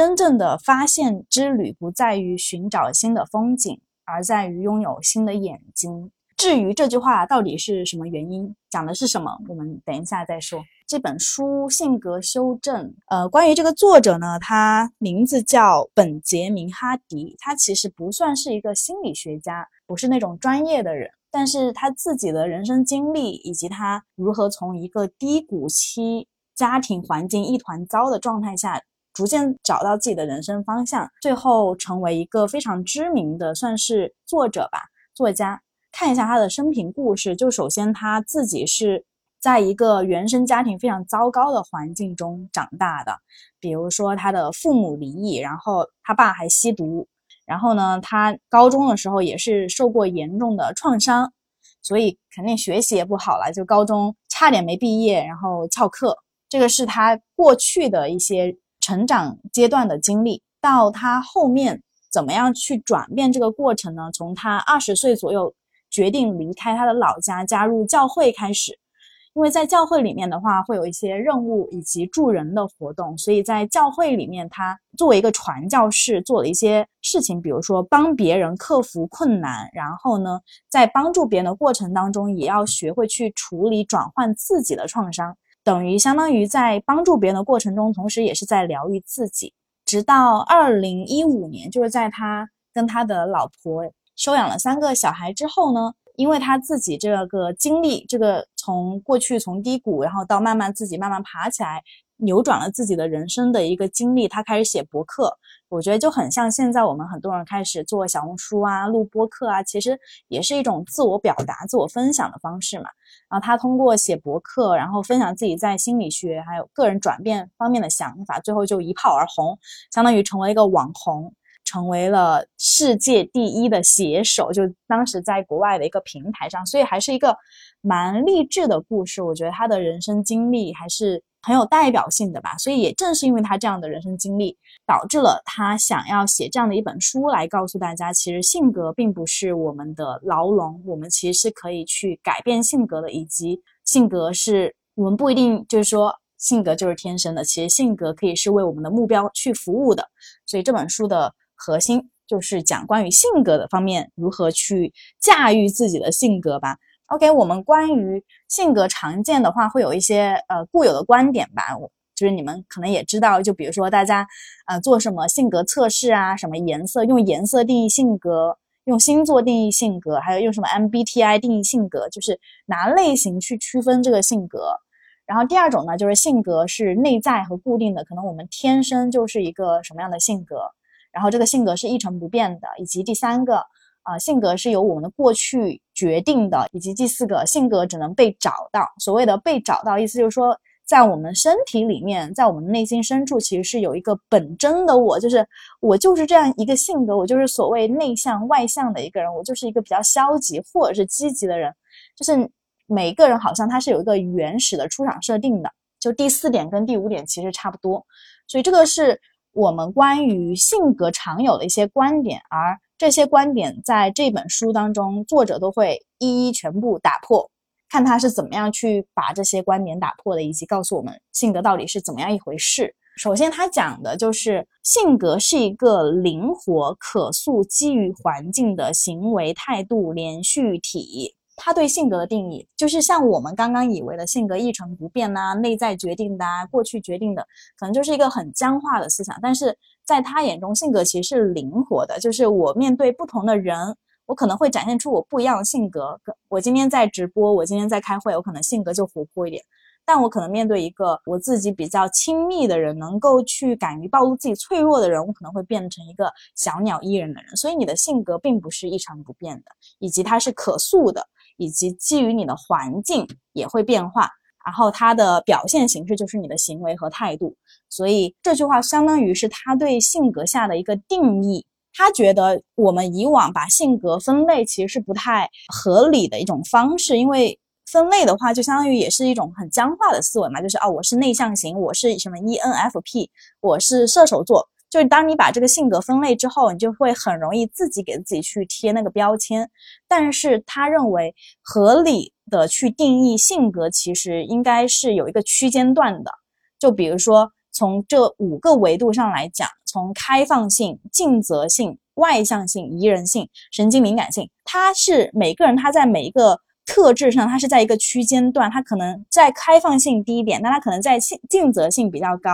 真正的发现之旅不在于寻找新的风景，而在于拥有新的眼睛。至于这句话到底是什么原因，讲的是什么，我们等一下再说。这本书《性格修正》，呃，关于这个作者呢，他名字叫本杰明哈迪，他其实不算是一个心理学家，不是那种专业的人，但是他自己的人生经历以及他如何从一个低谷期、家庭环境一团糟的状态下，逐渐找到自己的人生方向，最后成为一个非常知名的算是作者吧，作家。看一下他的生平故事，就首先他自己是在一个原生家庭非常糟糕的环境中长大的，比如说他的父母离异，然后他爸还吸毒，然后呢，他高中的时候也是受过严重的创伤，所以肯定学习也不好了，就高中差点没毕业，然后翘课。这个是他过去的一些成长阶段的经历，到他后面怎么样去转变这个过程呢？从他二十岁左右。决定离开他的老家，加入教会开始，因为在教会里面的话，会有一些任务以及助人的活动，所以在教会里面，他作为一个传教士，做了一些事情，比如说帮别人克服困难，然后呢，在帮助别人的过程当中，也要学会去处理转换自己的创伤，等于相当于在帮助别人的过程中，同时也是在疗愈自己。直到二零一五年，就是在他跟他的老婆。收养了三个小孩之后呢，因为他自己这个经历，这个从过去从低谷，然后到慢慢自己慢慢爬起来，扭转了自己的人生的一个经历，他开始写博客。我觉得就很像现在我们很多人开始做小红书啊、录播客啊，其实也是一种自我表达、自我分享的方式嘛。然后他通过写博客，然后分享自己在心理学还有个人转变方面的想法，最后就一炮而红，相当于成为一个网红。成为了世界第一的写手，就当时在国外的一个平台上，所以还是一个蛮励志的故事。我觉得他的人生经历还是很有代表性的吧。所以也正是因为他这样的人生经历，导致了他想要写这样的一本书来告诉大家，其实性格并不是我们的牢笼，我们其实是可以去改变性格的，以及性格是我们不一定就是说性格就是天生的，其实性格可以是为我们的目标去服务的。所以这本书的。核心就是讲关于性格的方面，如何去驾驭自己的性格吧。OK，我们关于性格常见的话，会有一些呃固有的观点吧。我就是你们可能也知道，就比如说大家呃做什么性格测试啊，什么颜色用颜色定义性格，用星座定义性格，还有用什么 MBTI 定义性格，就是拿类型去区分这个性格。然后第二种呢，就是性格是内在和固定的，可能我们天生就是一个什么样的性格。然后这个性格是一成不变的，以及第三个，啊，性格是由我们的过去决定的，以及第四个，性格只能被找到。所谓的被找到，意思就是说，在我们身体里面，在我们内心深处，其实是有一个本真的我，就是我就是这样一个性格，我就是所谓内向外向的一个人，我就是一个比较消极或者是积极的人，就是每一个人好像他是有一个原始的出场设定的。就第四点跟第五点其实差不多，所以这个是。我们关于性格常有的一些观点，而这些观点在这本书当中，作者都会一一全部打破，看他是怎么样去把这些观点打破的，以及告诉我们性格到底是怎么样一回事。首先，他讲的就是性格是一个灵活、可塑、基于环境的行为态度连续体。他对性格的定义，就是像我们刚刚以为的性格一成不变呐，内在决定的啊，过去决定的，可能就是一个很僵化的思想。但是在他眼中，性格其实是灵活的，就是我面对不同的人，我可能会展现出我不一样的性格。我今天在直播，我今天在开会，我可能性格就活泼一点，但我可能面对一个我自己比较亲密的人，能够去敢于暴露自己脆弱的人，我可能会变成一个小鸟依人的人。所以你的性格并不是一成不变的，以及它是可塑的。以及基于你的环境也会变化，然后它的表现形式就是你的行为和态度。所以这句话相当于是他对性格下的一个定义。他觉得我们以往把性格分类其实是不太合理的一种方式，因为分类的话就相当于也是一种很僵化的思维嘛，就是哦，我是内向型，我是什么 ENFP，我是射手座。就是当你把这个性格分类之后，你就会很容易自己给自己去贴那个标签。但是他认为合理的去定义性格，其实应该是有一个区间段的。就比如说，从这五个维度上来讲，从开放性、尽责性、外向性、宜人性、神经敏感性，它是每个人他在每一个特质上，它是在一个区间段，它可能在开放性低一点，但它可能在尽尽责性比较高，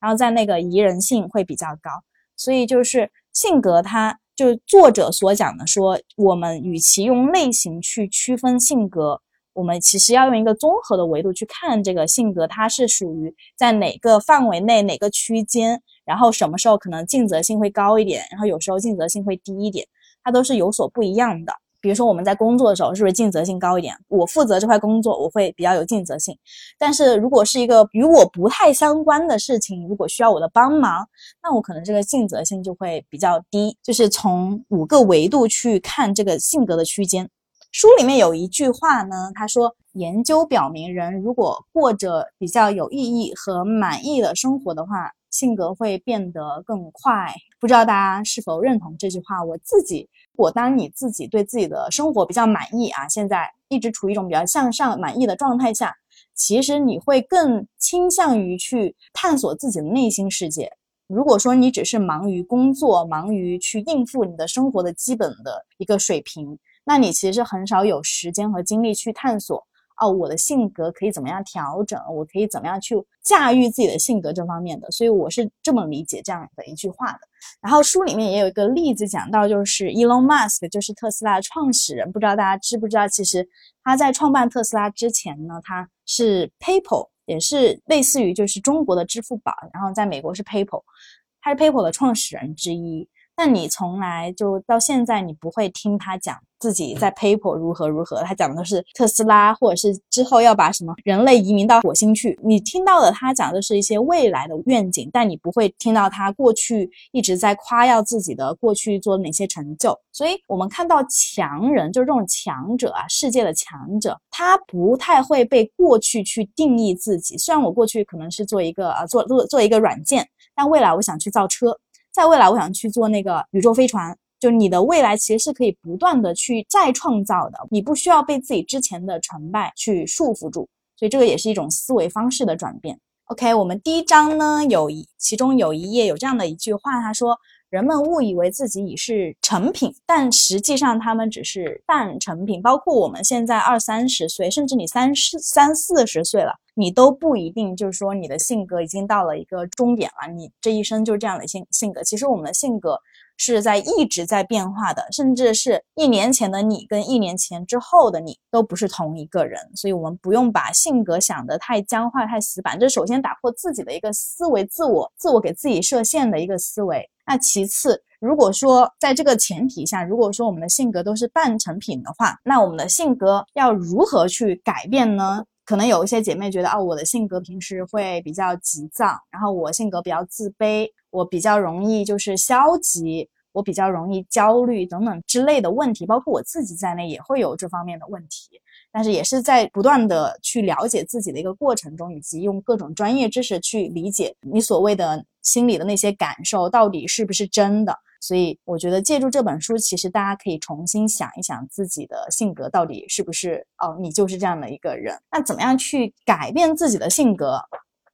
然后在那个宜人性会比较高。所以就是性格，它就作者所讲的说，我们与其用类型去区分性格。我们其实要用一个综合的维度去看这个性格，它是属于在哪个范围内、哪个区间，然后什么时候可能尽责性会高一点，然后有时候尽责性会低一点，它都是有所不一样的。比如说我们在工作的时候，是不是尽责性高一点？我负责这块工作，我会比较有尽责性。但是如果是一个与我不太相关的事情，如果需要我的帮忙，那我可能这个尽责性就会比较低。就是从五个维度去看这个性格的区间。书里面有一句话呢，他说：“研究表明，人如果过着比较有意义和满意的生活的话，性格会变得更快。”不知道大家是否认同这句话？我自己，我当你自己对自己的生活比较满意啊，现在一直处于一种比较向上、满意的状态下，其实你会更倾向于去探索自己的内心世界。如果说你只是忙于工作，忙于去应付你的生活的基本的一个水平。那你其实很少有时间和精力去探索哦，我的性格可以怎么样调整？我可以怎么样去驾驭自己的性格这方面的？所以我是这么理解这样的一句话的。然后书里面也有一个例子讲到，就是 Elon Musk，就是特斯拉的创始人。不知道大家知不知道，其实他在创办特斯拉之前呢，他是 PayPal，也是类似于就是中国的支付宝，然后在美国是 PayPal，他是 PayPal 的创始人之一。那你从来就到现在，你不会听他讲自己在 PayPal 如何如何，他讲的是特斯拉，或者是之后要把什么人类移民到火星去。你听到的他讲的是一些未来的愿景，但你不会听到他过去一直在夸耀自己的过去做哪些成就。所以，我们看到强人，就是这种强者啊，世界的强者，他不太会被过去去定义自己。虽然我过去可能是做一个啊，做做做一个软件，但未来我想去造车。在未来，我想去做那个宇宙飞船。就你的未来其实是可以不断的去再创造的，你不需要被自己之前的成败去束缚住。所以这个也是一种思维方式的转变。OK，我们第一章呢有一，其中有一页有这样的一句话，他说。人们误以为自己已是成品，但实际上他们只是半成品。包括我们现在二三十岁，甚至你三十三四十岁了，你都不一定就是说你的性格已经到了一个终点了。你这一生就是这样的性性格，其实我们的性格是在一直在变化的，甚至是一年前的你跟一年前之后的你都不是同一个人。所以，我们不用把性格想得太僵化、太死板。这首先打破自己的一个思维，自我、自我给自己设限的一个思维。那其次，如果说在这个前提下，如果说我们的性格都是半成品的话，那我们的性格要如何去改变呢？可能有一些姐妹觉得，哦，我的性格平时会比较急躁，然后我性格比较自卑，我比较容易就是消极，我比较容易焦虑等等之类的问题，包括我自己在内也会有这方面的问题。但是也是在不断的去了解自己的一个过程中，以及用各种专业知识去理解你所谓的。心里的那些感受到底是不是真的？所以我觉得借助这本书，其实大家可以重新想一想自己的性格到底是不是哦，你就是这样的一个人。那怎么样去改变自己的性格？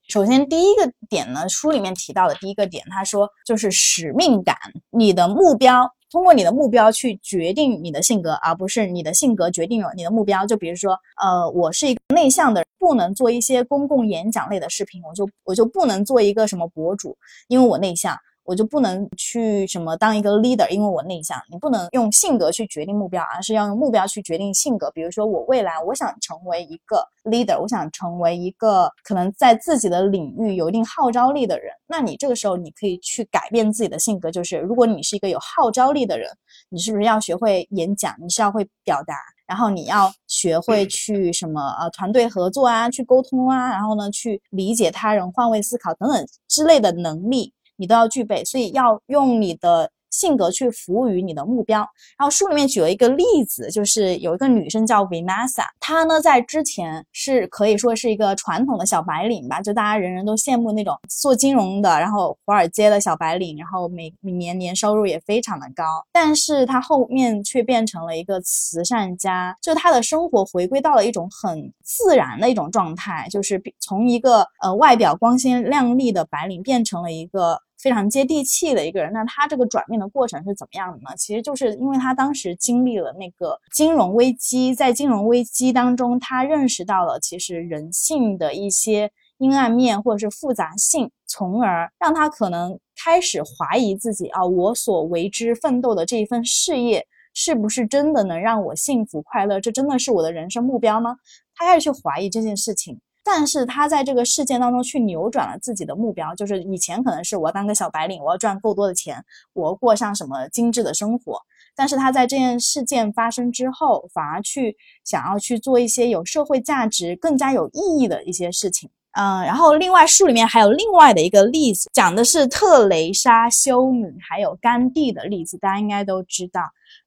首先第一个点呢，书里面提到的第一个点，他说就是使命感，你的目标。通过你的目标去决定你的性格，而不是你的性格决定了你的目标。就比如说，呃，我是一个内向的，不能做一些公共演讲类的视频，我就我就不能做一个什么博主，因为我内向。我就不能去什么当一个 leader，因为我内向。你不能用性格去决定目标，而是要用目标去决定性格。比如说，我未来我想成为一个 leader，我想成为一个可能在自己的领域有一定号召力的人。那你这个时候你可以去改变自己的性格，就是如果你是一个有号召力的人，你是不是要学会演讲？你是要会表达，然后你要学会去什么呃团队合作啊，去沟通啊，然后呢去理解他人、换位思考等等之类的能力。你都要具备，所以要用你的性格去服务于你的目标。然后书里面举了一个例子，就是有一个女生叫 Vanessa，她呢在之前是可以说是一个传统的小白领吧，就大家人人都羡慕那种做金融的，然后华尔街的小白领，然后每每年年收入也非常的高。但是她后面却变成了一个慈善家，就她的生活回归到了一种很自然的一种状态，就是从一个呃外表光鲜亮丽的白领变成了一个。非常接地气的一个人，那他这个转变的过程是怎么样的呢？其实就是因为他当时经历了那个金融危机，在金融危机当中，他认识到了其实人性的一些阴暗面或者是复杂性，从而让他可能开始怀疑自己啊，我所为之奋斗的这一份事业是不是真的能让我幸福快乐？这真的是我的人生目标吗？他开始去怀疑这件事情。但是他在这个事件当中去扭转了自己的目标，就是以前可能是我当个小白领，我要赚够多的钱，我过上什么精致的生活。但是他在这件事件发生之后，反而去想要去做一些有社会价值、更加有意义的一些事情。嗯，然后另外书里面还有另外的一个例子，讲的是特蕾莎修女还有甘地的例子，大家应该都知道，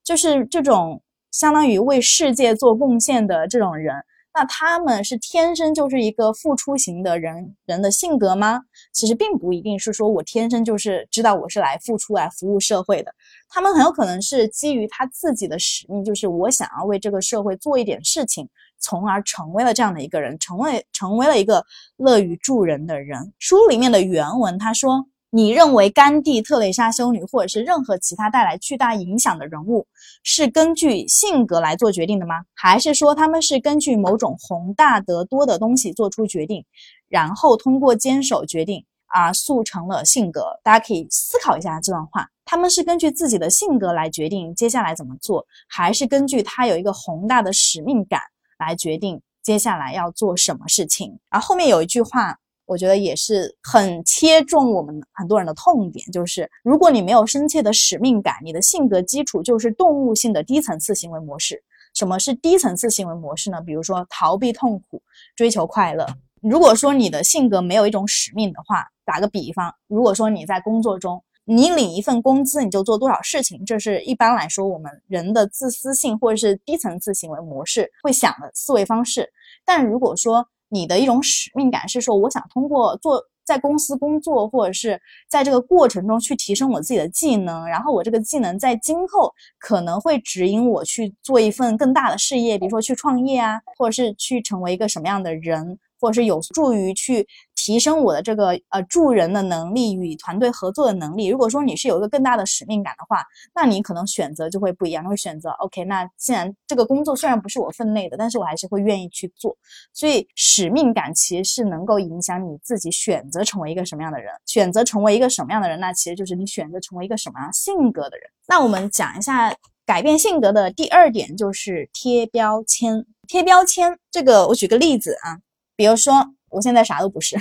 就是这种相当于为世界做贡献的这种人。那他们是天生就是一个付出型的人人的性格吗？其实并不一定是说我天生就是知道我是来付出来服务社会的，他们很有可能是基于他自己的使命，就是我想要为这个社会做一点事情，从而成为了这样的一个人，成为成为了一个乐于助人的人。书里面的原文他说。你认为甘地、特蕾莎修女，或者是任何其他带来巨大影响的人物，是根据性格来做决定的吗？还是说他们是根据某种宏大得多的东西做出决定，然后通过坚守决定而塑成了性格？大家可以思考一下这段话：他们是根据自己的性格来决定接下来怎么做，还是根据他有一个宏大的使命感来决定接下来要做什么事情？而后面有一句话。我觉得也是很切中我们很多人的痛点，就是如果你没有深切的使命感，你的性格基础就是动物性的低层次行为模式。什么是低层次行为模式呢？比如说逃避痛苦，追求快乐。如果说你的性格没有一种使命的话，打个比方，如果说你在工作中，你领一份工资你就做多少事情，这是一般来说我们人的自私性或者是低层次行为模式会想的思维方式。但如果说，你的一种使命感是说，我想通过做在公司工作，或者是在这个过程中去提升我自己的技能，然后我这个技能在今后可能会指引我去做一份更大的事业，比如说去创业啊，或者是去成为一个什么样的人。或者是有助于去提升我的这个呃助人的能力与团队合作的能力。如果说你是有一个更大的使命感的话，那你可能选择就会不一样，会选择 OK。那既然这个工作虽然不是我分内的，但是我还是会愿意去做。所以使命感其实是能够影响你自己选择成为一个什么样的人，选择成为一个什么样的人，那其实就是你选择成为一个什么样性格的人。那我们讲一下改变性格的第二点，就是贴标签。贴标签这个，我举个例子啊。比如说，我现在啥都不是，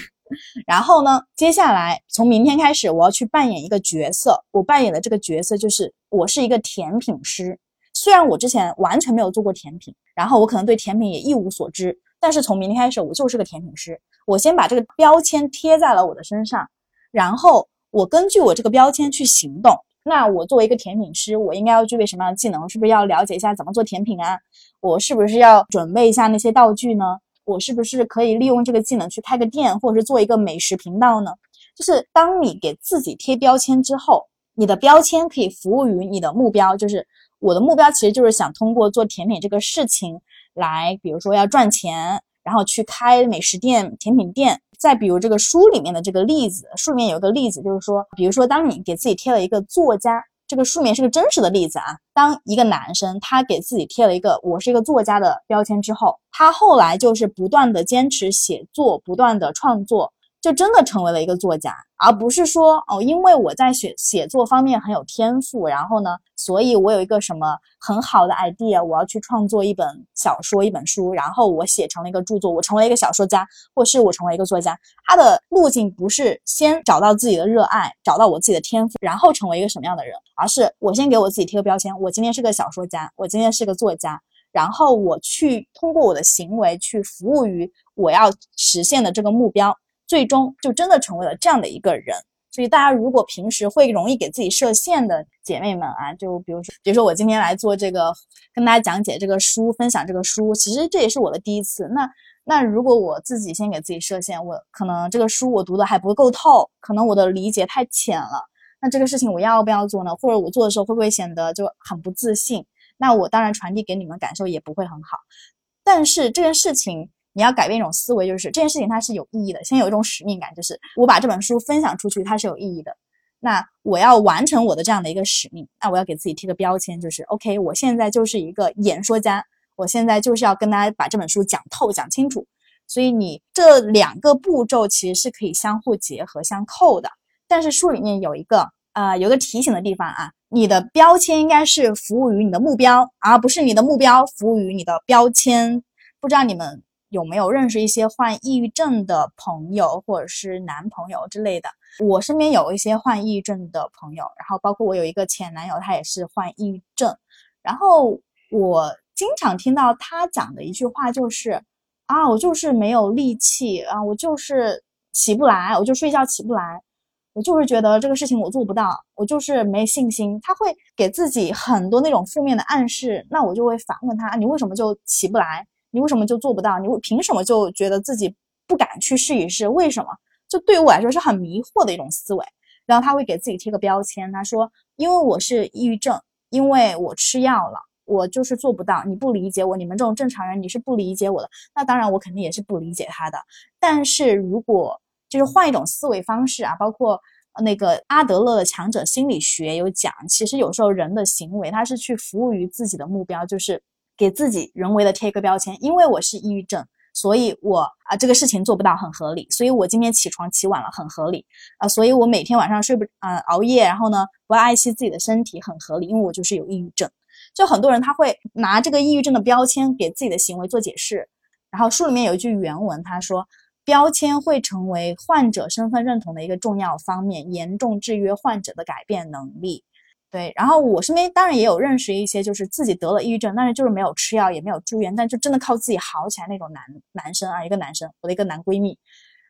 然后呢，接下来从明天开始，我要去扮演一个角色。我扮演的这个角色就是我是一个甜品师。虽然我之前完全没有做过甜品，然后我可能对甜品也一无所知，但是从明天开始，我就是个甜品师。我先把这个标签贴在了我的身上，然后我根据我这个标签去行动。那我作为一个甜品师，我应该要具备什么样的技能？是不是要了解一下怎么做甜品啊？我是不是要准备一下那些道具呢？我是不是可以利用这个技能去开个店，或者是做一个美食频道呢？就是当你给自己贴标签之后，你的标签可以服务于你的目标。就是我的目标其实就是想通过做甜品这个事情来，比如说要赚钱，然后去开美食店、甜品店。再比如这个书里面的这个例子，书里面有个例子就是说，比如说当你给自己贴了一个作家。这个书面是个真实的例子啊。当一个男生他给自己贴了一个“我是一个作家”的标签之后，他后来就是不断的坚持写作，不断的创作。就真的成为了一个作家，而不是说哦，因为我在写写作方面很有天赋，然后呢，所以我有一个什么很好的 idea，我要去创作一本小说、一本书，然后我写成了一个著作，我成为一个小说家，或是我成为一个作家。他的路径不是先找到自己的热爱，找到我自己的天赋，然后成为一个什么样的人，而是我先给我自己贴个标签，我今天是个小说家，我今天是个作家，然后我去通过我的行为去服务于我要实现的这个目标。最终就真的成为了这样的一个人，所以大家如果平时会容易给自己设限的姐妹们啊，就比如说，比如说我今天来做这个，跟大家讲解这个书，分享这个书，其实这也是我的第一次。那那如果我自己先给自己设限，我可能这个书我读的还不够透，可能我的理解太浅了。那这个事情我要不要做呢？或者我做的时候会不会显得就很不自信？那我当然传递给你们感受也不会很好。但是这件事情你要改变一种思维，就是这件事情它是有意义的。先有一种使命感，就是我把这本书分享出去，它是有意义的。那我要完成我的这样的一个使命，那我要给自己贴个标签，就是 OK，我现在就是一个演说家，我现在就是要跟大家把这本书讲透、讲清楚。所以你这两个步骤其实是可以相互结合、相扣的。但是书里面有一个呃，有个提醒的地方啊，你的标签应该是服务于你的目标，而不是你的目标服务于你的标签。不知道你们有没有认识一些患抑郁症的朋友，或者是男朋友之类的？我身边有一些患抑郁症的朋友，然后包括我有一个前男友，他也是患抑郁症。然后我经常听到他讲的一句话就是啊，我就是没有力气啊，我就是起不来，我就睡觉起不来。我就是觉得这个事情我做不到，我就是没信心。他会给自己很多那种负面的暗示，那我就会反问他：你为什么就起不来？你为什么就做不到？你凭什么就觉得自己不敢去试一试？为什么？就对于我来说是很迷惑的一种思维。然后他会给自己贴个标签，他说：因为我是抑郁症，因为我吃药了，我就是做不到。你不理解我，你们这种正常人你是不理解我的。那当然，我肯定也是不理解他的。但是如果就是换一种思维方式啊，包括那个阿德勒的强者心理学有讲，其实有时候人的行为他是去服务于自己的目标，就是给自己人为的贴一个标签。因为我是抑郁症，所以我啊这个事情做不到很合理，所以我今天起床起晚了很合理啊，所以我每天晚上睡不啊熬夜，然后呢不爱惜自己的身体很合理，因为我就是有抑郁症。就很多人他会拿这个抑郁症的标签给自己的行为做解释。然后书里面有一句原文，他说。标签会成为患者身份认同的一个重要方面，严重制约患者的改变能力。对，然后我身边当然也有认识一些，就是自己得了抑郁症，但是就是没有吃药，也没有住院，但就真的靠自己好起来那种男男生啊，一个男生，我的一个男闺蜜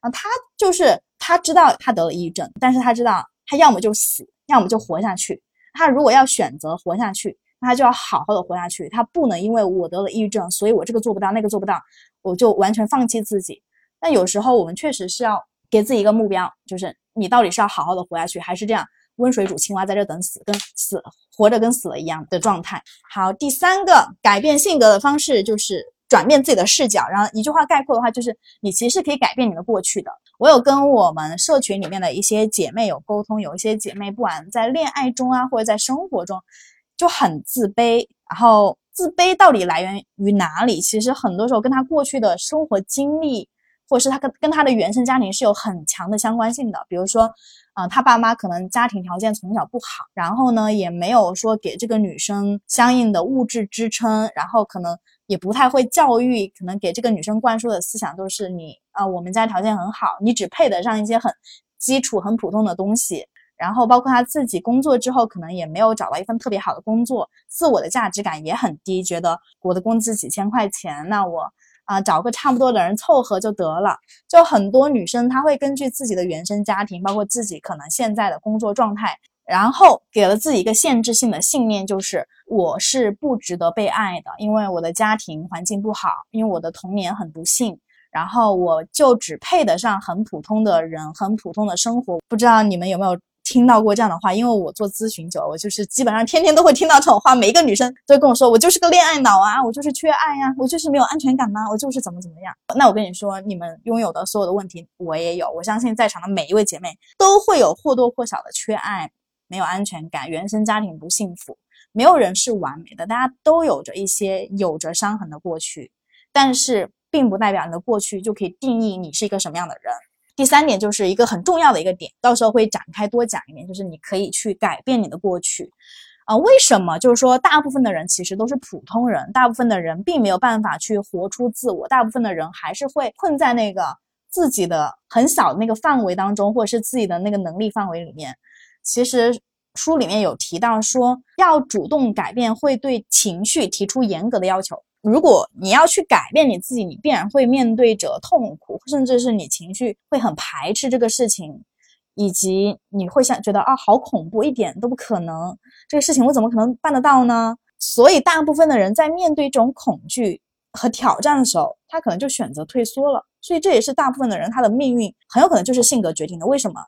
啊，他就是他知道他得了抑郁症，但是他知道他要么就死，要么就活下去。他如果要选择活下去，那他就要好好的活下去，他不能因为我得了抑郁症，所以我这个做不到，那个做不到，我就完全放弃自己。但有时候我们确实是要给自己一个目标，就是你到底是要好好的活下去，还是这样温水煮青蛙在这等死，跟死活着跟死了一样的状态。好，第三个改变性格的方式就是转变自己的视角。然后一句话概括的话，就是你其实是可以改变你的过去的。我有跟我们社群里面的一些姐妹有沟通，有一些姐妹不管在恋爱中啊，或者在生活中就很自卑。然后自卑到底来源于哪里？其实很多时候跟她过去的生活经历。或者是他跟跟他的原生家庭是有很强的相关性的，比如说，啊，他爸妈可能家庭条件从小不好，然后呢，也没有说给这个女生相应的物质支撑，然后可能也不太会教育，可能给这个女生灌输的思想都是你啊，我们家条件很好，你只配得上一些很基础、很普通的东西，然后包括他自己工作之后，可能也没有找到一份特别好的工作，自我的价值感也很低，觉得我的工资几千块钱，那我。啊，找个差不多的人凑合就得了。就很多女生，她会根据自己的原生家庭，包括自己可能现在的工作状态，然后给了自己一个限制性的信念，就是我是不值得被爱的，因为我的家庭环境不好，因为我的童年很不幸，然后我就只配得上很普通的人，很普通的生活。不知道你们有没有？听到过这样的话，因为我做咨询久，我就是基本上天天都会听到这种话。每一个女生都跟我说，我就是个恋爱脑啊，我就是缺爱呀，我就是没有安全感呐，我就是怎么怎么样。那我跟你说，你们拥有的所有的问题，我也有。我相信在场的每一位姐妹都会有或多或少的缺爱、没有安全感、原生家庭不幸福。没有人是完美的，大家都有着一些有着伤痕的过去，但是并不代表你的过去就可以定义你是一个什么样的人。第三点就是一个很重要的一个点，到时候会展开多讲一点，就是你可以去改变你的过去，啊，为什么？就是说，大部分的人其实都是普通人，大部分的人并没有办法去活出自我，大部分的人还是会困在那个自己的很小的那个范围当中，或者是自己的那个能力范围里面。其实书里面有提到说，要主动改变，会对情绪提出严格的要求。如果你要去改变你自己，你必然会面对着痛苦，甚至是你情绪会很排斥这个事情，以及你会想觉得啊，好恐怖，一点都不可能，这个事情我怎么可能办得到呢？所以大部分的人在面对这种恐惧和挑战的时候，他可能就选择退缩了。所以这也是大部分的人他的命运很有可能就是性格决定的。为什么？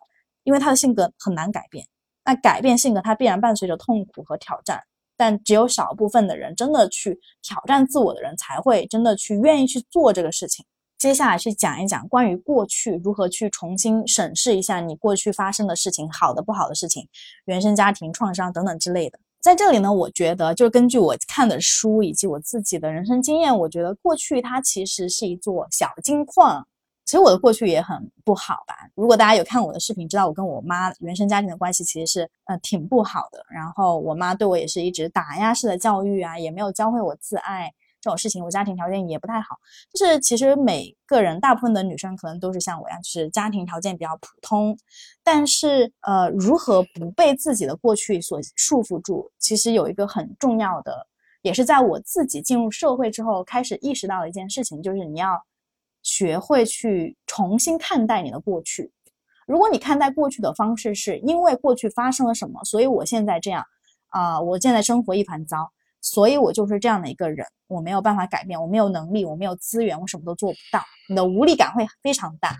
因为他的性格很难改变。那改变性格，它必然伴随着痛苦和挑战。但只有少部分的人真的去挑战自我的人，才会真的去愿意去做这个事情。接下来去讲一讲关于过去如何去重新审视一下你过去发生的事情，好的、不好的事情，原生家庭创伤等等之类的。在这里呢，我觉得就是根据我看的书以及我自己的人生经验，我觉得过去它其实是一座小金矿。其实我的过去也很不好吧。如果大家有看我的视频，知道我跟我妈原生家庭的关系其实是呃挺不好的。然后我妈对我也是一直打压式的教育啊，也没有教会我自爱这种事情。我家庭条件也不太好，就是其实每个人大部分的女生可能都是像我一样，就是家庭条件比较普通。但是呃，如何不被自己的过去所束缚住，其实有一个很重要的，也是在我自己进入社会之后开始意识到的一件事情，就是你要。学会去重新看待你的过去。如果你看待过去的方式是因为过去发生了什么，所以我现在这样，啊，我现在生活一团糟，所以我就是这样的一个人，我没有办法改变，我没有能力，我没有资源，我什么都做不到，你的无力感会非常大。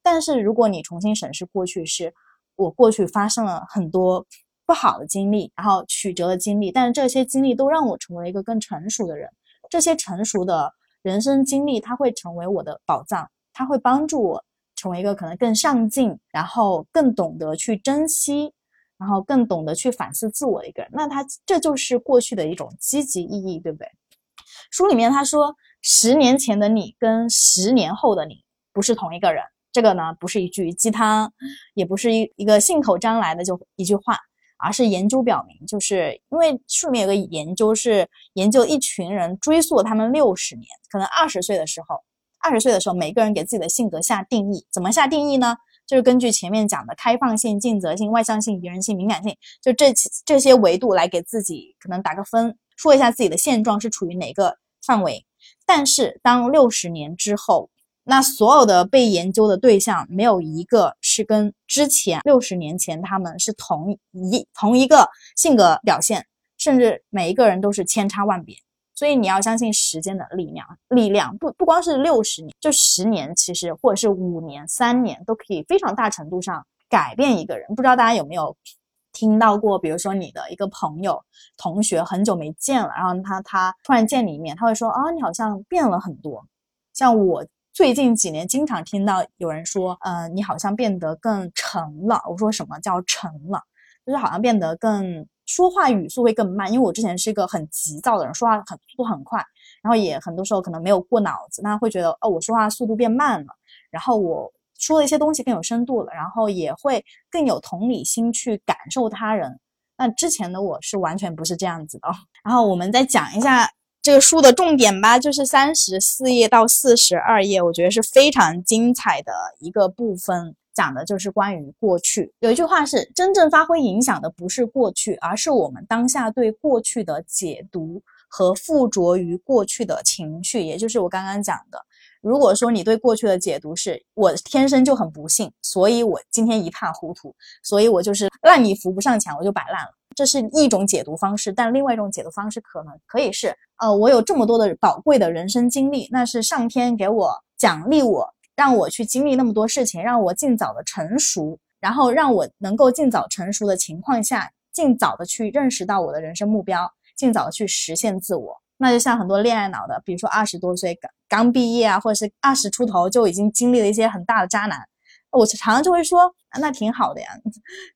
但是如果你重新审视过去，是我过去发生了很多不好的经历，然后曲折的经历，但是这些经历都让我成为一个更成熟的人，这些成熟的。人生经历，它会成为我的宝藏，它会帮助我成为一个可能更上进，然后更懂得去珍惜，然后更懂得去反思自我的一个人。那他这就是过去的一种积极意义，对不对？书里面他说，十年前的你跟十年后的你不是同一个人。这个呢，不是一句鸡汤，也不是一一个信口张来的就一句话。而是研究表明，就是因为书里面有个研究是研究一群人，追溯他们六十年，可能二十岁的时候，二十岁的时候，每个人给自己的性格下定义，怎么下定义呢？就是根据前面讲的开放性、尽责性、外向性、宜人性、敏感性，就这这些维度来给自己可能打个分，说一下自己的现状是处于哪个范围。但是当六十年之后，那所有的被研究的对象没有一个是跟之前六十年前他们是同一同一个性格表现，甚至每一个人都是千差万别。所以你要相信时间的力量，力量不不光是六十年，就十年，其实或者是五年、三年都可以非常大程度上改变一个人。不知道大家有没有听到过，比如说你的一个朋友、同学很久没见了，然后他他突然见你一面，他会说啊，你好像变了很多，像我。最近几年，经常听到有人说，呃，你好像变得更沉了。我说什么叫沉了？就是好像变得更说话语速会更慢。因为我之前是一个很急躁的人，说话很速度很快，然后也很多时候可能没有过脑子，那会觉得哦，我说话速度变慢了，然后我说的一些东西更有深度了，然后也会更有同理心去感受他人。那之前的我是完全不是这样子的。然后我们再讲一下。这个书的重点吧，就是三十四页到四十二页，我觉得是非常精彩的一个部分，讲的就是关于过去。有一句话是：真正发挥影响的不是过去，而是我们当下对过去的解读和附着于过去的情绪。也就是我刚刚讲的，如果说你对过去的解读是我天生就很不幸，所以我今天一塌糊涂，所以我就是烂泥扶不上墙，我就摆烂了。这是一种解读方式，但另外一种解读方式可能可以是：呃，我有这么多的宝贵的人生经历，那是上天给我奖励我，让我去经历那么多事情，让我尽早的成熟，然后让我能够尽早成熟的情况下，尽早的去认识到我的人生目标，尽早的去实现自我。那就像很多恋爱脑的，比如说二十多岁刚刚毕业啊，或者是二十出头就已经经历了一些很大的渣男。我常常就会说，那挺好的呀，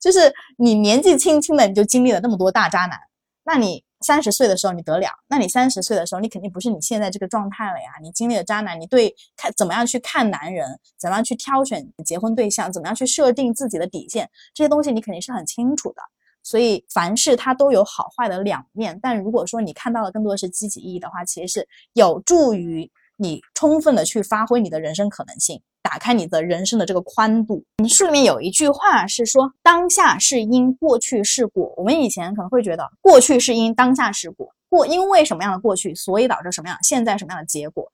就是你年纪轻轻的你就经历了那么多大渣男，那你三十岁的时候你得了，那你三十岁的时候你肯定不是你现在这个状态了呀。你经历了渣男，你对看怎么样去看男人，怎么样去挑选结婚对象，怎么样去设定自己的底线，这些东西你肯定是很清楚的。所以凡事它都有好坏的两面，但如果说你看到的更多的是积极意义的话，其实是有助于你充分的去发挥你的人生可能性。打开你的人生的这个宽度。你书里面有一句话是说：“当下是因，过去是果。”我们以前可能会觉得，过去是因，当下是果。过因为什么样的过去，所以导致什么样现在什么样的结果。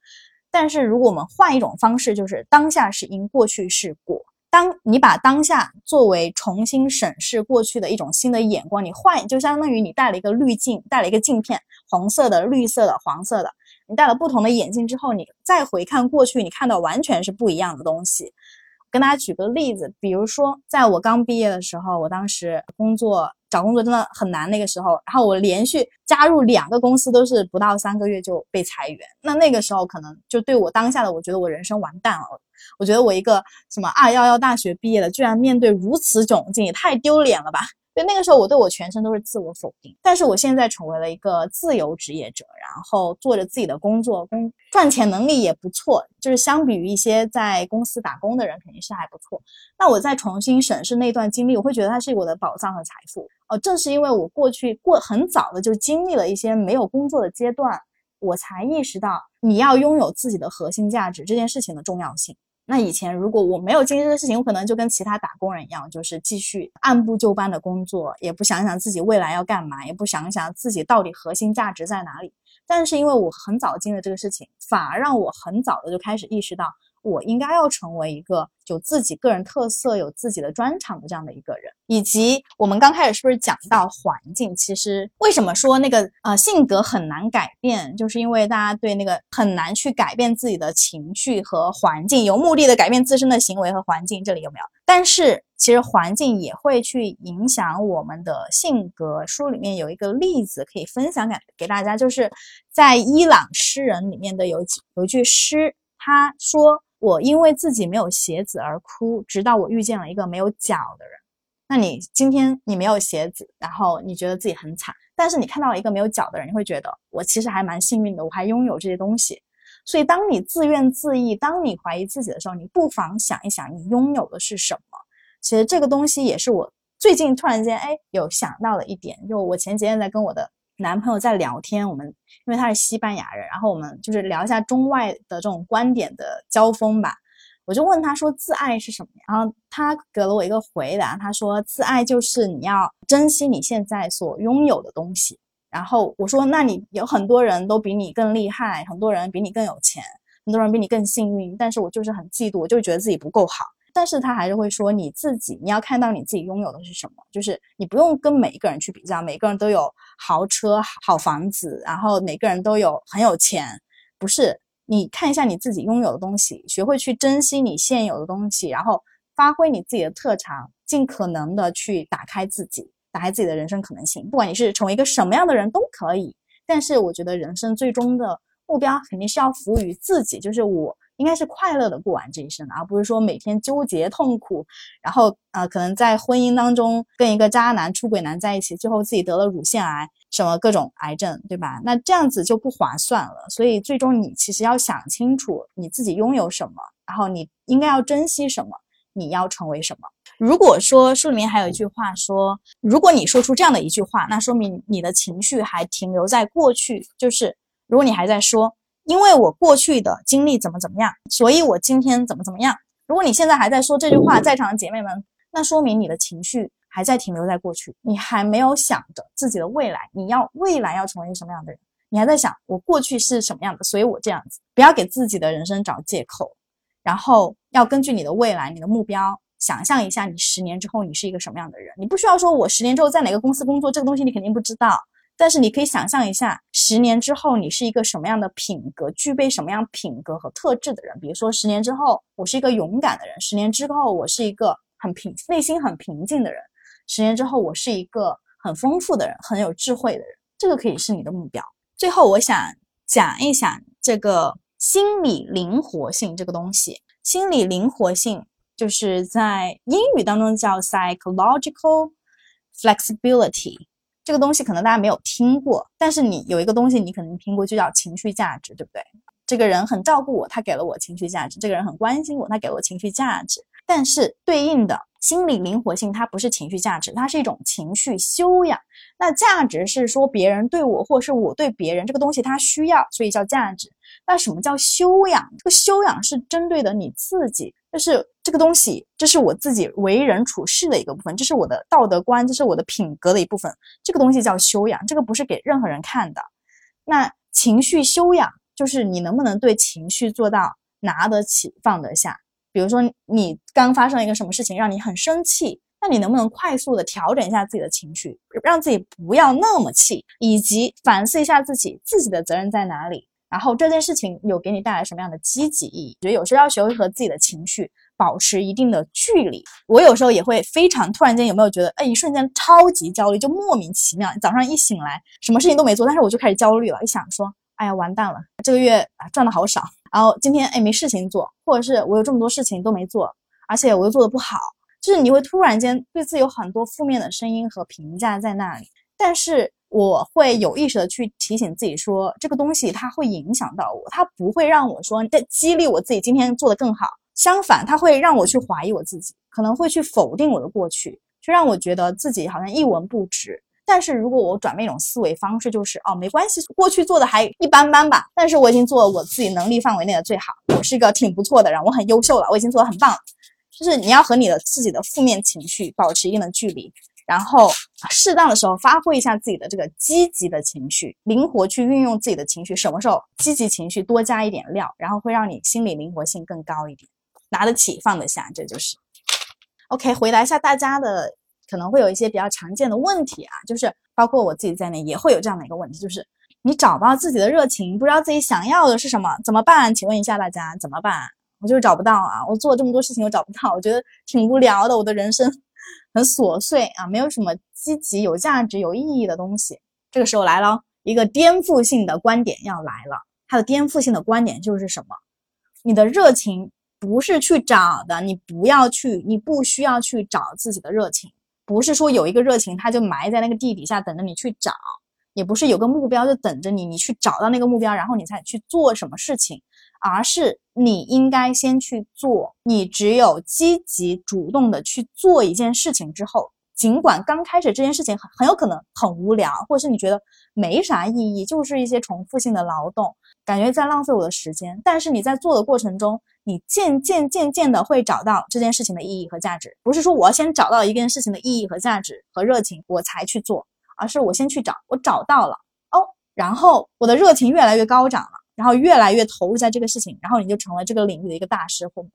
但是如果我们换一种方式，就是当下是因，过去是果。当你把当下作为重新审视过去的一种新的眼光，你换就相当于你戴了一个滤镜，戴了一个镜片，红色的、绿色的、黄色的，你戴了不同的眼镜之后，你再回看过去，你看到完全是不一样的东西。跟大家举个例子，比如说在我刚毕业的时候，我当时工作找工作真的很难，那个时候，然后我连续加入两个公司，都是不到三个月就被裁员。那那个时候可能就对我当下的，我觉得我人生完蛋了。我觉得我一个什么二幺幺大学毕业的，居然面对如此窘境，也太丢脸了吧！就那个时候，我对我全身都是自我否定。但是我现在成为了一个自由职业者，然后做着自己的工作，工赚钱能力也不错，就是相比于一些在公司打工的人，肯定是还不错。那我再重新审视那段经历，我会觉得它是我的宝藏和财富。哦，正是因为我过去过很早的就经历了一些没有工作的阶段，我才意识到你要拥有自己的核心价值这件事情的重要性。那以前如果我没有经历这个事情，我可能就跟其他打工人一样，就是继续按部就班的工作，也不想想自己未来要干嘛，也不想想自己到底核心价值在哪里。但是因为我很早经历这个事情，反而让我很早的就开始意识到。我应该要成为一个有自己个人特色、有自己的专长的这样的一个人，以及我们刚开始是不是讲到环境？其实为什么说那个呃性格很难改变，就是因为大家对那个很难去改变自己的情绪和环境，有目的的改变自身的行为和环境，这里有没有？但是其实环境也会去影响我们的性格。书里面有一个例子可以分享给给大家，就是在伊朗诗人里面的有有一句诗，他说。我因为自己没有鞋子而哭，直到我遇见了一个没有脚的人。那你今天你没有鞋子，然后你觉得自己很惨，但是你看到了一个没有脚的人，你会觉得我其实还蛮幸运的，我还拥有这些东西。所以，当你自怨自艾，当你怀疑自己的时候，你不妨想一想，你拥有的是什么？其实这个东西也是我最近突然间哎有想到的一点，就我前几天在跟我的。男朋友在聊天，我们因为他是西班牙人，然后我们就是聊一下中外的这种观点的交锋吧。我就问他说：“自爱是什么？”然后他给了我一个回答，他说：“自爱就是你要珍惜你现在所拥有的东西。”然后我说：“那你有很多人都比你更厉害，很多人比你更有钱，很多人比你更幸运，但是我就是很嫉妒，我就觉得自己不够好。”但是他还是会说你自己，你要看到你自己拥有的是什么，就是你不用跟每一个人去比较，每个人都有豪车、好房子，然后每个人都有很有钱，不是？你看一下你自己拥有的东西，学会去珍惜你现有的东西，然后发挥你自己的特长，尽可能的去打开自己，打开自己的人生可能性。不管你是成为一个什么样的人都可以，但是我觉得人生最终的目标肯定是要服务于自己，就是我。应该是快乐的过完这一生，而不是说每天纠结痛苦，然后呃，可能在婚姻当中跟一个渣男、出轨男在一起，最后自己得了乳腺癌，什么各种癌症，对吧？那这样子就不划算了。所以最终你其实要想清楚你自己拥有什么，然后你应该要珍惜什么，你要成为什么。如果说书里面还有一句话说，如果你说出这样的一句话，那说明你的情绪还停留在过去，就是如果你还在说。因为我过去的经历怎么怎么样，所以我今天怎么怎么样。如果你现在还在说这句话，在场的姐妹们，那说明你的情绪还在停留在过去，你还没有想着自己的未来，你要未来要成为一个什么样的人？你还在想我过去是什么样的，所以我这样子。不要给自己的人生找借口，然后要根据你的未来、你的目标，想象一下你十年之后你是一个什么样的人。你不需要说我十年之后在哪个公司工作，这个东西你肯定不知道。但是你可以想象一下，十年之后你是一个什么样的品格，具备什么样品格和特质的人。比如说，十年之后我是一个勇敢的人；十年之后我是一个很平、内心很平静的人；十年之后我是一个很丰富的人、很有智慧的人。这个可以是你的目标。最后，我想讲一讲这个心理灵活性这个东西。心理灵活性就是在英语当中叫 psychological flexibility。这个东西可能大家没有听过，但是你有一个东西你可能听过，就叫情绪价值，对不对？这个人很照顾我，他给了我情绪价值；这个人很关心我，他给了我情绪价值。但是对应的心理灵活性，它不是情绪价值，它是一种情绪修养。那价值是说别人对我，或是我对别人这个东西，它需要，所以叫价值。那什么叫修养？这个修养是针对的你自己，就是这个东西，这是我自己为人处事的一个部分，这是我的道德观，这是我的品格的一部分。这个东西叫修养，这个不是给任何人看的。那情绪修养就是你能不能对情绪做到拿得起放得下。比如说你刚发生了一个什么事情让你很生气，那你能不能快速的调整一下自己的情绪，让自己不要那么气，以及反思一下自己自己的责任在哪里？然后这件事情有给你带来什么样的积极意义？觉得有时候要学会和自己的情绪保持一定的距离。我有时候也会非常突然间，有没有觉得，哎，一瞬间超级焦虑，就莫名其妙，早上一醒来什么事情都没做，但是我就开始焦虑了，一想说，哎呀，完蛋了，这个月啊赚的好少，然后今天哎没事情做，或者是我有这么多事情都没做，而且我又做的不好，就是你会突然间对自己有很多负面的声音和评价在那里，但是。我会有意识的去提醒自己说，这个东西它会影响到我，它不会让我说在激励我自己今天做得更好。相反，它会让我去怀疑我自己，可能会去否定我的过去，就让我觉得自己好像一文不值。但是如果我转变一种思维方式，就是哦，没关系，过去做的还一般般吧，但是我已经做了我自己能力范围内的最好，我是一个挺不错的人，我很优秀了，我已经做的很棒了。就是你要和你的自己的负面情绪保持一定的距离。然后适当的时候发挥一下自己的这个积极的情绪，灵活去运用自己的情绪。什么时候积极情绪多加一点料，然后会让你心理灵活性更高一点，拿得起放得下，这就是。OK，回答一下大家的可能会有一些比较常见的问题啊，就是包括我自己在内也会有这样的一个问题，就是你找不到自己的热情，不知道自己想要的是什么，怎么办？请问一下大家怎么办？我就是找不到啊，我做了这么多事情我找不到，我觉得挺无聊的，我的人生。很琐碎啊，没有什么积极、有价值、有意义的东西。这个时候来了一个颠覆性的观点要来了，它的颠覆性的观点就是什么？你的热情不是去找的，你不要去，你不需要去找自己的热情，不是说有一个热情它就埋在那个地底下等着你去找，也不是有个目标就等着你，你去找到那个目标，然后你才去做什么事情。而是你应该先去做，你只有积极主动的去做一件事情之后，尽管刚开始这件事情很很有可能很无聊，或者是你觉得没啥意义，就是一些重复性的劳动，感觉在浪费我的时间。但是你在做的过程中，你渐渐渐渐的会找到这件事情的意义和价值。不是说我要先找到一件事情的意义和价值和热情我才去做，而是我先去找，我找到了哦，然后我的热情越来越高涨了。然后越来越投入在这个事情，然后你就成了这个领域的一个大师傅。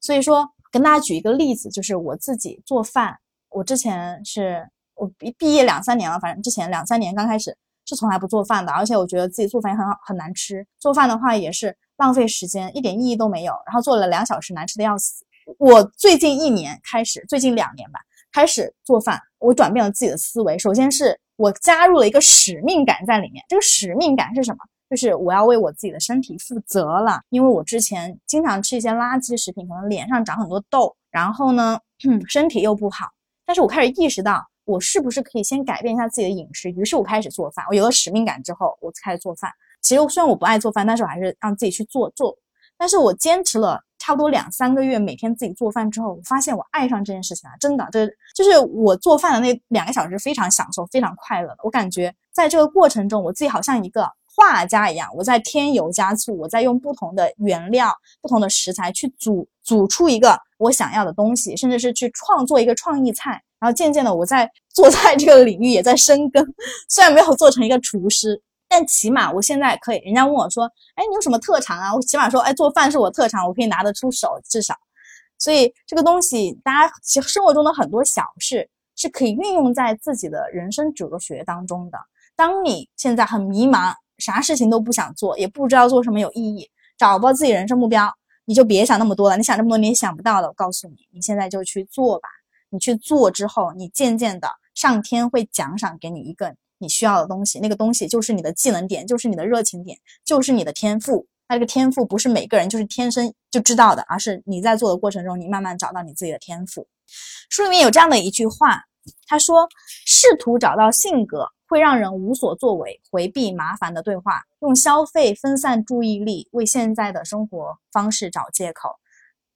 所以说，跟大家举一个例子，就是我自己做饭。我之前是我毕毕业两三年了，反正之前两三年刚开始是从来不做饭的，而且我觉得自己做饭也很好，很难吃。做饭的话也是浪费时间，一点意义都没有。然后做了两小时，难吃的要死。我最近一年开始，最近两年吧，开始做饭，我转变了自己的思维。首先是我加入了一个使命感在里面。这个使命感是什么？就是我要为我自己的身体负责了，因为我之前经常吃一些垃圾食品，可能脸上长很多痘，然后呢，身体又不好。但是我开始意识到，我是不是可以先改变一下自己的饮食？于是我开始做饭。我有了使命感之后，我开始做饭。其实虽然我不爱做饭，但是我还是让自己去做做。但是我坚持了差不多两三个月，每天自己做饭之后，我发现我爱上这件事情了。真的，这就是我做饭的那两个小时非常享受、非常快乐的。我感觉在这个过程中，我自己好像一个。画家一样，我在添油加醋，我在用不同的原料、不同的食材去煮煮出一个我想要的东西，甚至是去创作一个创意菜。然后渐渐的，我在做菜这个领域也在深耕。虽然没有做成一个厨师，但起码我现在可以。人家问我说：“哎，你有什么特长啊？”我起码说：“哎，做饭是我特长，我可以拿得出手，至少。”所以这个东西，大家其生活中的很多小事是可以运用在自己的人生哲学当中的。当你现在很迷茫。啥事情都不想做，也不知道做什么有意义，找不到自己人生目标，你就别想那么多了。你想这么多，你也想不到的。我告诉你，你现在就去做吧。你去做之后，你渐渐的，上天会奖赏给你一个你需要的东西。那个东西就是你的技能点，就是你的热情点，就是你的天赋。那这个天赋不是每个人就是天生就知道的，而是你在做的过程中，你慢慢找到你自己的天赋。书里面有这样的一句话，他说：“试图找到性格。”会让人无所作为，回避麻烦的对话，用消费分散注意力，为现在的生活方式找借口。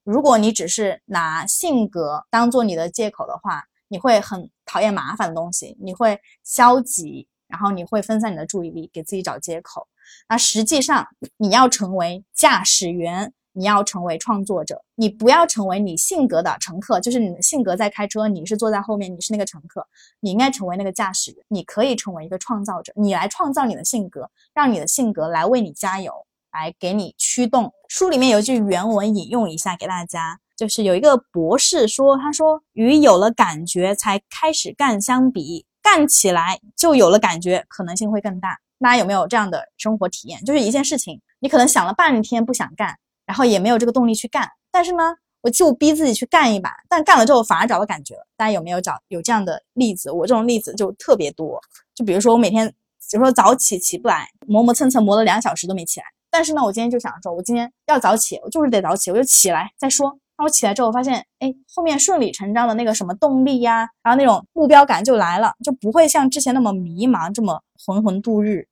如果你只是拿性格当做你的借口的话，你会很讨厌麻烦的东西，你会消极，然后你会分散你的注意力，给自己找借口。那实际上，你要成为驾驶员。你要成为创作者，你不要成为你性格的乘客，就是你的性格在开车，你是坐在后面，你是那个乘客，你应该成为那个驾驶员。你可以成为一个创造者，你来创造你的性格，让你的性格来为你加油。来给你驱动。书里面有一句原文引用一下给大家，就是有一个博士说，他说与有了感觉才开始干相比，干起来就有了感觉，可能性会更大。大家有没有这样的生活体验？就是一件事情，你可能想了半天不想干，然后也没有这个动力去干，但是呢，我就逼自己去干一把，但干了之后反而找到感觉了。大家有没有找有这样的例子？我这种例子就特别多。就比如说我每天，比如说早起起不来，磨磨蹭蹭磨了两小时都没起来，但是呢，我今天就想说，我今天要早起，我就是得早起，我就起来再说。那我起来之后发现，哎，后面顺理成章的那个什么动力呀，然后那种目标感就来了，就不会像之前那么迷茫，这么浑浑度日。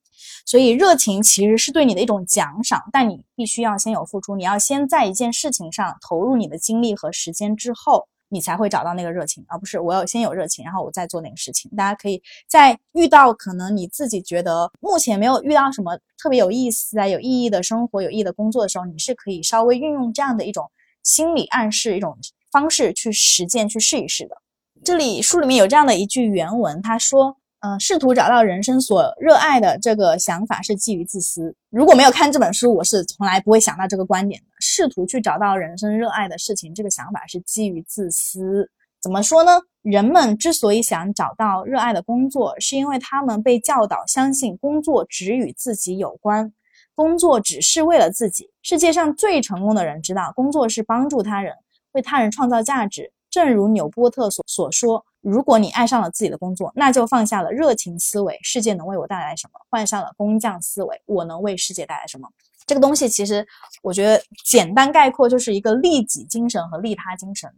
所以热情其实是对你的一种奖赏，但你必须要先有付出，你要先在一件事情上投入你的精力和时间之后，你才会找到那个热情，而不是我要先有热情，然后我再做那个事情。大家可以在遇到可能你自己觉得目前没有遇到什么特别有意思啊、有意义的生活、有意义的工作的时候，你是可以稍微运用这样的一种心理暗示、一种方式去实践、去试一试的。这里书里面有这样的一句原文，他说。嗯，试图找到人生所热爱的这个想法是基于自私。如果没有看这本书，我是从来不会想到这个观点的。试图去找到人生热爱的事情，这个想法是基于自私。怎么说呢？人们之所以想找到热爱的工作，是因为他们被教导相信工作只与自己有关，工作只是为了自己。世界上最成功的人知道，工作是帮助他人，为他人创造价值。正如纽波特所所说。如果你爱上了自己的工作，那就放下了热情思维，世界能为我带来什么？换上了工匠思维，我能为世界带来什么？这个东西其实，我觉得简单概括就是一个利己精神和利他精神。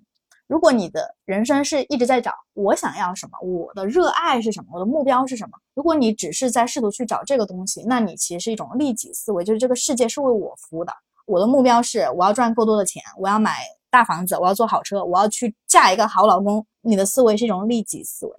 如果你的人生是一直在找我想要什么，我的热爱是什么，我的目标是什么？如果你只是在试图去找这个东西，那你其实是一种利己思维，就是这个世界是为我服务的。我的目标是我要赚够多的钱，我要买。大房子，我要坐好车，我要去嫁一个好老公。你的思维是一种利己思维，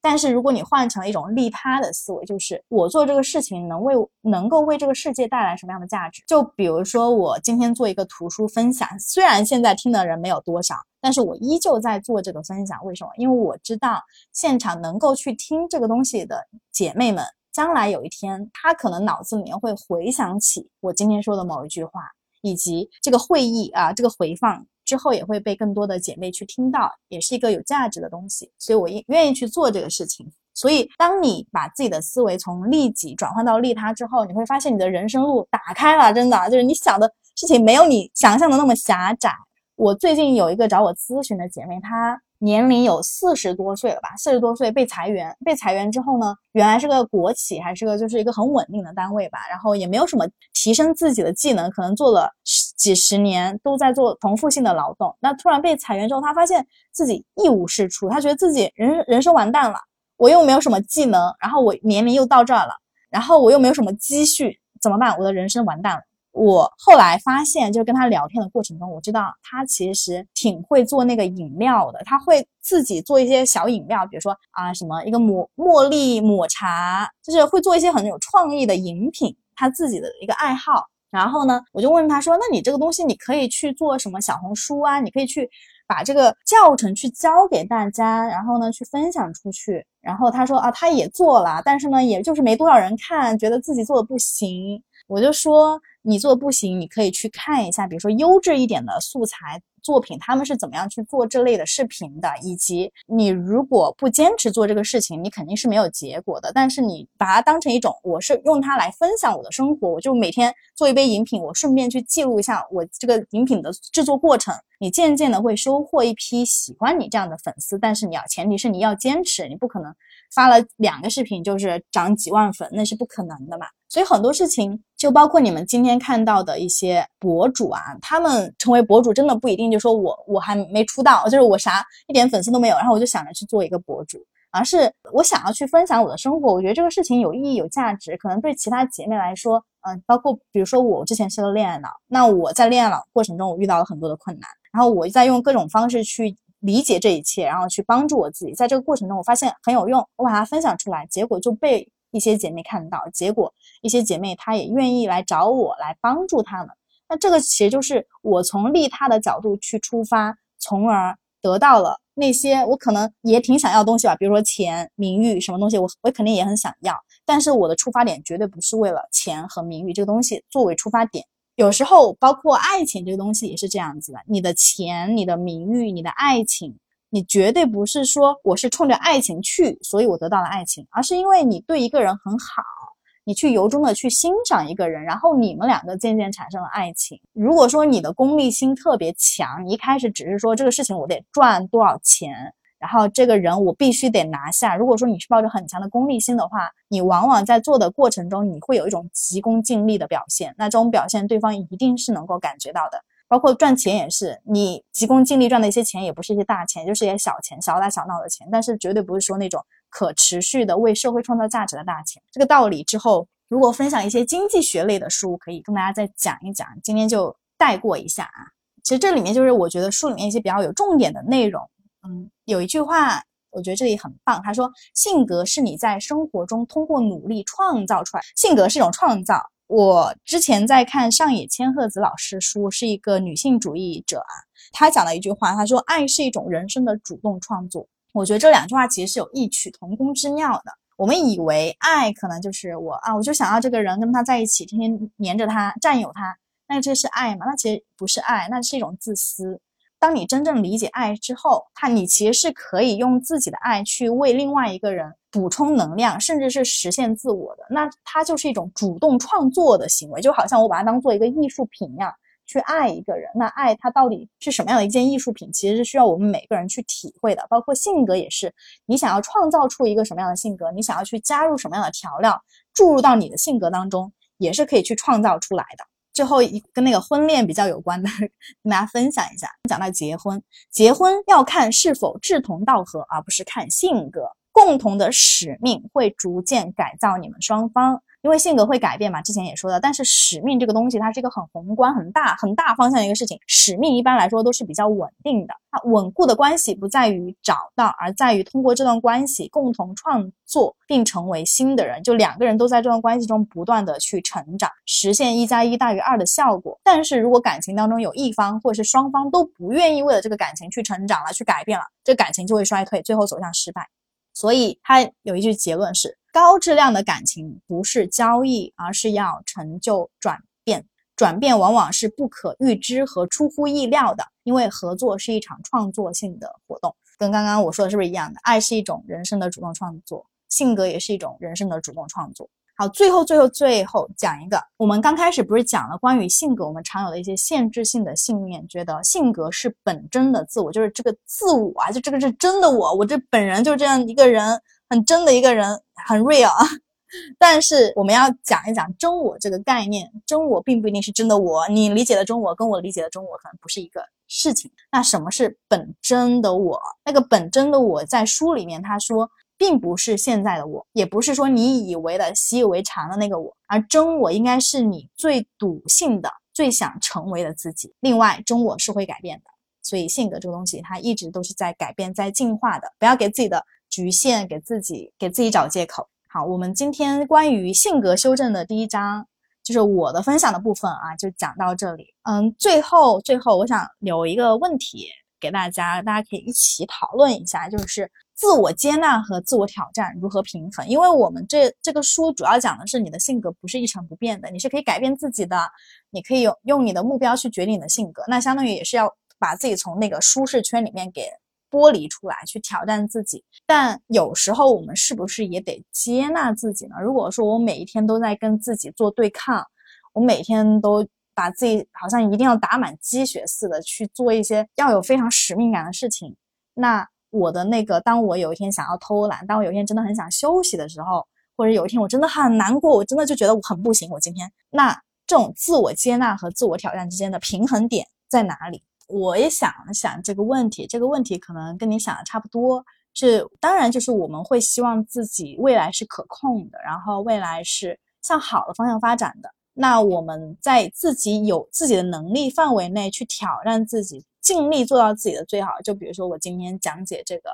但是如果你换成了一种利他的思维，就是我做这个事情能为能够为这个世界带来什么样的价值？就比如说我今天做一个图书分享，虽然现在听的人没有多少，但是我依旧在做这个分享。为什么？因为我知道现场能够去听这个东西的姐妹们，将来有一天她可能脑子里面会回想起我今天说的某一句话，以及这个会议啊，这个回放。之后也会被更多的姐妹去听到，也是一个有价值的东西，所以我愿愿意去做这个事情。所以，当你把自己的思维从利己转换到利他之后，你会发现你的人生路打开了，真的就是你想的事情没有你想象的那么狭窄。我最近有一个找我咨询的姐妹，她。年龄有四十多岁了吧？四十多岁被裁员，被裁员之后呢，原来是个国企，还是个就是一个很稳定的单位吧。然后也没有什么提升自己的技能，可能做了几十年都在做重复性的劳动。那突然被裁员之后，他发现自己一无是处，他觉得自己人人生完蛋了。我又没有什么技能，然后我年龄又到这儿了，然后我又没有什么积蓄，怎么办？我的人生完蛋了。我后来发现，就是跟他聊天的过程中，我知道他其实挺会做那个饮料的。他会自己做一些小饮料，比如说啊，什么一个抹茉莉抹茶，就是会做一些很有创意的饮品，他自己的一个爱好。然后呢，我就问他说：“那你这个东西，你可以去做什么小红书啊？你可以去把这个教程去教给大家，然后呢去分享出去。”然后他说：“啊，他也做了，但是呢，也就是没多少人看，觉得自己做的不行。”我就说。你做的不行，你可以去看一下，比如说优质一点的素材作品，他们是怎么样去做这类的视频的，以及你如果不坚持做这个事情，你肯定是没有结果的。但是你把它当成一种，我是用它来分享我的生活，我就每天做一杯饮品，我顺便去记录一下我这个饮品的制作过程。你渐渐的会收获一批喜欢你这样的粉丝，但是你要前提是你要坚持，你不可能发了两个视频就是涨几万粉，那是不可能的嘛。所以很多事情，就包括你们今天看到的一些博主啊，他们成为博主真的不一定就说我我还没出道，就是我啥一点粉丝都没有，然后我就想着去做一个博主，而是我想要去分享我的生活，我觉得这个事情有意义有价值，可能对其他姐妹来说，嗯，包括比如说我之前是个恋爱脑，那我在恋爱脑过程中我遇到了很多的困难，然后我在用各种方式去理解这一切，然后去帮助我自己，在这个过程中我发现很有用，我把它分享出来，结果就被。一些姐妹看到结果，一些姐妹她也愿意来找我来帮助她们。那这个其实就是我从利他的角度去出发，从而得到了那些我可能也挺想要东西吧，比如说钱、名誉什么东西，我我肯定也很想要。但是我的出发点绝对不是为了钱和名誉这个东西作为出发点。有时候包括爱情这个东西也是这样子的，你的钱、你的名誉、你的爱情，你绝对不是说我是冲着爱情去，所以我得到了爱情，而是因为你对一个人很好。你去由衷的去欣赏一个人，然后你们两个渐渐产生了爱情。如果说你的功利心特别强，你一开始只是说这个事情我得赚多少钱，然后这个人我必须得拿下。如果说你是抱着很强的功利心的话，你往往在做的过程中，你会有一种急功近利的表现。那这种表现，对方一定是能够感觉到的。包括赚钱也是，你急功近利赚的一些钱，也不是一些大钱，就是一些小钱，小打小闹的钱，但是绝对不是说那种。可持续的为社会创造价值的大钱，这个道理之后，如果分享一些经济学类的书，可以跟大家再讲一讲。今天就带过一下啊。其实这里面就是我觉得书里面一些比较有重点的内容。有一句话，我觉得这里很棒。他说：“性格是你在生活中通过努力创造出来，性格是一种创造。”我之前在看上野千鹤子老师书，是一个女性主义者啊。她讲了一句话，她说：“爱是一种人生的主动创作。”我觉得这两句话其实是有异曲同工之妙的。我们以为爱可能就是我啊，我就想要这个人跟他在一起，天天黏着他，占有他，那这是爱吗？那其实不是爱，那是一种自私。当你真正理解爱之后，他你其实是可以用自己的爱去为另外一个人补充能量，甚至是实现自我的。那它就是一种主动创作的行为，就好像我把它当做一个艺术品一样。去爱一个人，那爱它到底是什么样的一件艺术品？其实是需要我们每个人去体会的。包括性格也是，你想要创造出一个什么样的性格，你想要去加入什么样的调料，注入到你的性格当中，也是可以去创造出来的。最后一跟那个婚恋比较有关的，跟大家分享一下。讲到结婚，结婚要看是否志同道合，而不是看性格。共同的使命会逐渐改造你们双方。因为性格会改变嘛，之前也说的。但是使命这个东西，它是一个很宏观、很大、很大方向的一个事情。使命一般来说都是比较稳定的。它稳固的关系不在于找到，而在于通过这段关系共同创作并成为新的人。就两个人都在这段关系中不断的去成长，实现一加一大于二的效果。但是如果感情当中有一方或者是双方都不愿意为了这个感情去成长了、去改变了，这感情就会衰退，最后走向失败。所以他有一句结论是：高质量的感情不是交易，而是要成就转变。转变往往是不可预知和出乎意料的，因为合作是一场创作性的活动。跟刚刚我说的是不是一样的？爱是一种人生的主动创作，性格也是一种人生的主动创作。好，最后最后最后讲一个，我们刚开始不是讲了关于性格，我们常有的一些限制性的信念，觉得性格是本真的自我，就是这个自我啊，就这个是真的我，我这本人就这样一个人，很真的一个人，很 real 啊。但是我们要讲一讲真我这个概念，真我并不一定是真的我，你理解的真我跟我理解的真我可能不是一个事情。那什么是本真的我？那个本真的我在书里面他说。并不是现在的我，也不是说你以为的习以为常的那个我，而真我应该是你最笃信的、最想成为的自己。另外，真我是会改变的，所以性格这个东西它一直都是在改变、在进化的。不要给自己的局限，给自己给自己找借口。好，我们今天关于性格修正的第一章，就是我的分享的部分啊，就讲到这里。嗯，最后最后，我想留一个问题给大家，大家可以一起讨论一下，就是。自我接纳和自我挑战如何平衡？因为我们这这个书主要讲的是你的性格不是一成不变的，你是可以改变自己的，你可以用用你的目标去决定你的性格。那相当于也是要把自己从那个舒适圈里面给剥离出来，去挑战自己。但有时候我们是不是也得接纳自己呢？如果说我每一天都在跟自己做对抗，我每天都把自己好像一定要打满鸡血似的去做一些要有非常使命感的事情，那。我的那个，当我有一天想要偷懒，当我有一天真的很想休息的时候，或者有一天我真的很难过，我真的就觉得我很不行。我今天那这种自我接纳和自我挑战之间的平衡点在哪里？我也想了想这个问题，这个问题可能跟你想的差不多。是当然，就是我们会希望自己未来是可控的，然后未来是向好的方向发展的。那我们在自己有自己的能力范围内去挑战自己。尽力做到自己的最好，就比如说我今天讲解这个，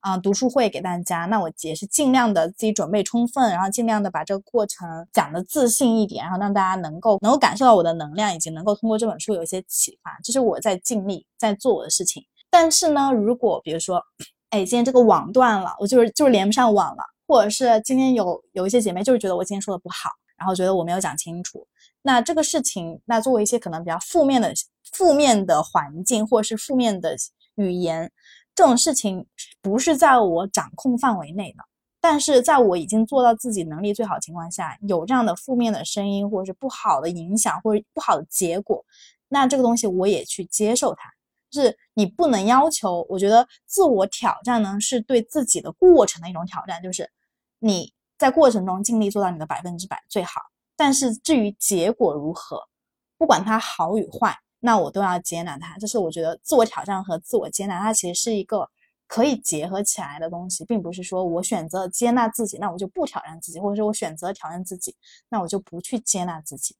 啊，读书会给大家，那我也是尽量的自己准备充分，然后尽量的把这个过程讲的自信一点，然后让大家能够能够感受到我的能量，以及能够通过这本书有一些启发，这是我在尽力在做我的事情。但是呢，如果比如说，哎，今天这个网断了，我就是就是连不上网了，或者是今天有有一些姐妹就是觉得我今天说的不好，然后觉得我没有讲清楚，那这个事情，那作为一些可能比较负面的负面的环境或者是负面的语言，这种事情不是在我掌控范围内的。但是在我已经做到自己能力最好情况下，有这样的负面的声音或者是不好的影响或者不好的结果，那这个东西我也去接受它。就是你不能要求，我觉得自我挑战呢是对自己的过程的一种挑战，就是你在过程中尽力做到你的百分之百最好。但是至于结果如何，不管它好与坏，那我都要接纳他。就是我觉得自我挑战和自我接纳，它其实是一个。可以结合起来的东西，并不是说我选择接纳自己，那我就不挑战自己，或者说我选择挑战自己，那我就不去接纳自己。